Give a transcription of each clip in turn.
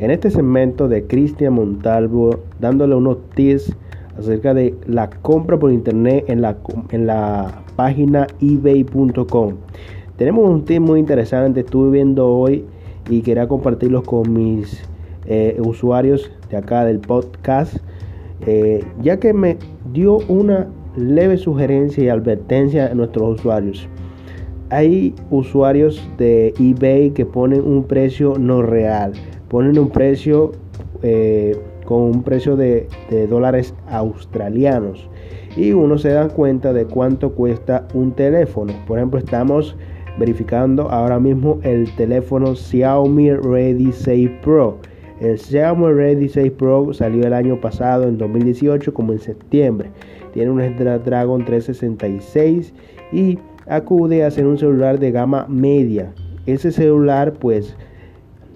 En este segmento de Cristian Montalvo, dándole unos tips acerca de la compra por internet en la, en la página ebay.com. Tenemos un tip muy interesante, estuve viendo hoy y quería compartirlos con mis eh, usuarios de acá del podcast, eh, ya que me dio una leve sugerencia y advertencia a nuestros usuarios. Hay usuarios de eBay que ponen un precio no real, ponen un precio eh, con un precio de, dólares australianos y uno se da cuenta de cuánto cuesta un teléfono. Por ejemplo, estamos verificando ahora mismo el teléfono Xiaomi Ready 6 Pro. El Xiaomi Ready 6 Pro salió el año pasado, en 2018, como en septiembre. Tiene un Snapdragon 366 y acude a ser un celular de gama media. Ese celular, pues,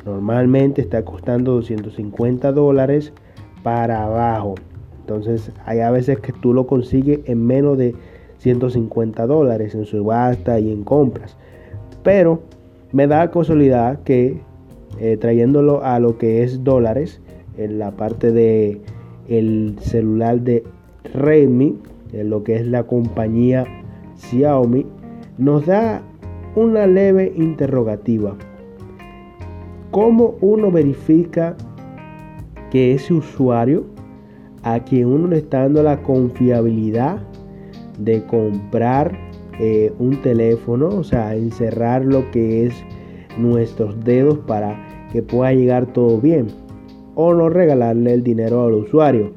normalmente está costando 250 dólares para abajo. Entonces, hay a veces que tú lo consigues en menos de 150 dólares en subasta y en compras. Pero me da casualidad que eh, trayéndolo a lo que es dólares, en la parte de el celular de Redmi, en lo que es la compañía Xiaomi, nos da una leve interrogativa. ¿Cómo uno verifica que ese usuario a quien uno le está dando la confiabilidad de comprar eh, un teléfono, o sea, encerrar lo que es nuestros dedos para que pueda llegar todo bien o no regalarle el dinero al usuario.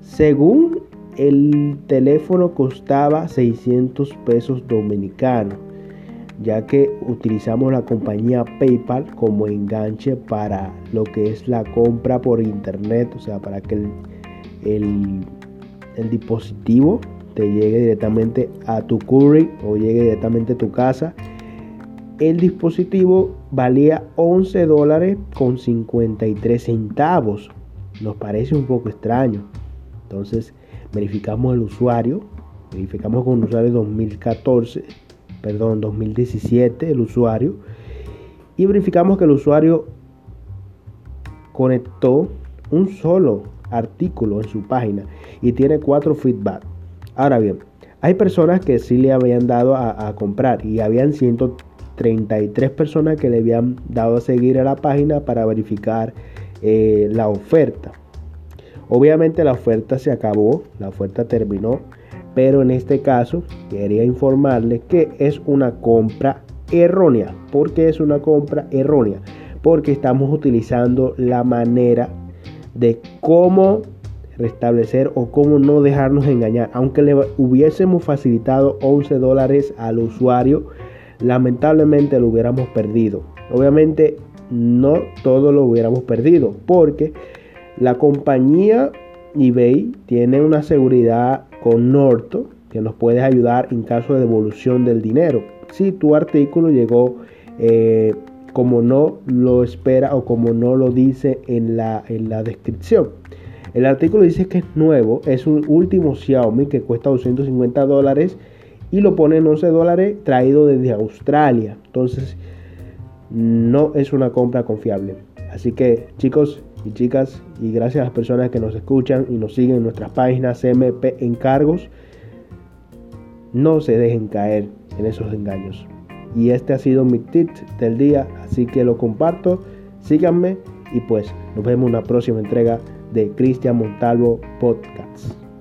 Según el teléfono costaba 600 pesos dominicanos, ya que utilizamos la compañía PayPal como enganche para lo que es la compra por internet, o sea, para que el, el dispositivo te llegue directamente a tu curry o llegue directamente a tu casa. El dispositivo valía 11 dólares con 53 centavos. Nos parece un poco extraño. Entonces verificamos el usuario. Verificamos con el usuario 2014, perdón, 2017 el usuario. Y verificamos que el usuario conectó un solo artículo en su página y tiene cuatro feedback. Ahora bien, hay personas que sí le habían dado a, comprar y habían 133 personas que le habían dado a seguir a la página para verificar eh, la oferta. Obviamente la oferta se acabó, la oferta terminó, pero en este caso quería informarles que es una compra errónea. ¿Por qué es una compra errónea? Porque estamos utilizando la manera de cómo restablecer o cómo no dejarnos engañar. Aunque le hubiésemos facilitado 11 dólares al usuario, lamentablemente lo hubiéramos perdido. Obviamente no todo lo hubiéramos perdido porque la compañía eBay tiene una seguridad con Norto que nos puede ayudar en caso de devolución del dinero. Si tu artículo llegó eh, como no lo espera o como no lo dice en la, en la descripción. El artículo dice que es nuevo, es un último Xiaomi que cuesta 250 dólares y lo pone en 11 dólares traído desde Australia. Entonces, no es una compra confiable. Así que, chicos y chicas, y gracias a las personas que nos escuchan y nos siguen en nuestras páginas CMP Encargos, no se dejen caer en esos engaños. Y este ha sido mi tip del día, así que lo comparto, síganme y pues nos vemos en una próxima entrega de Cristian Montalvo Podcast.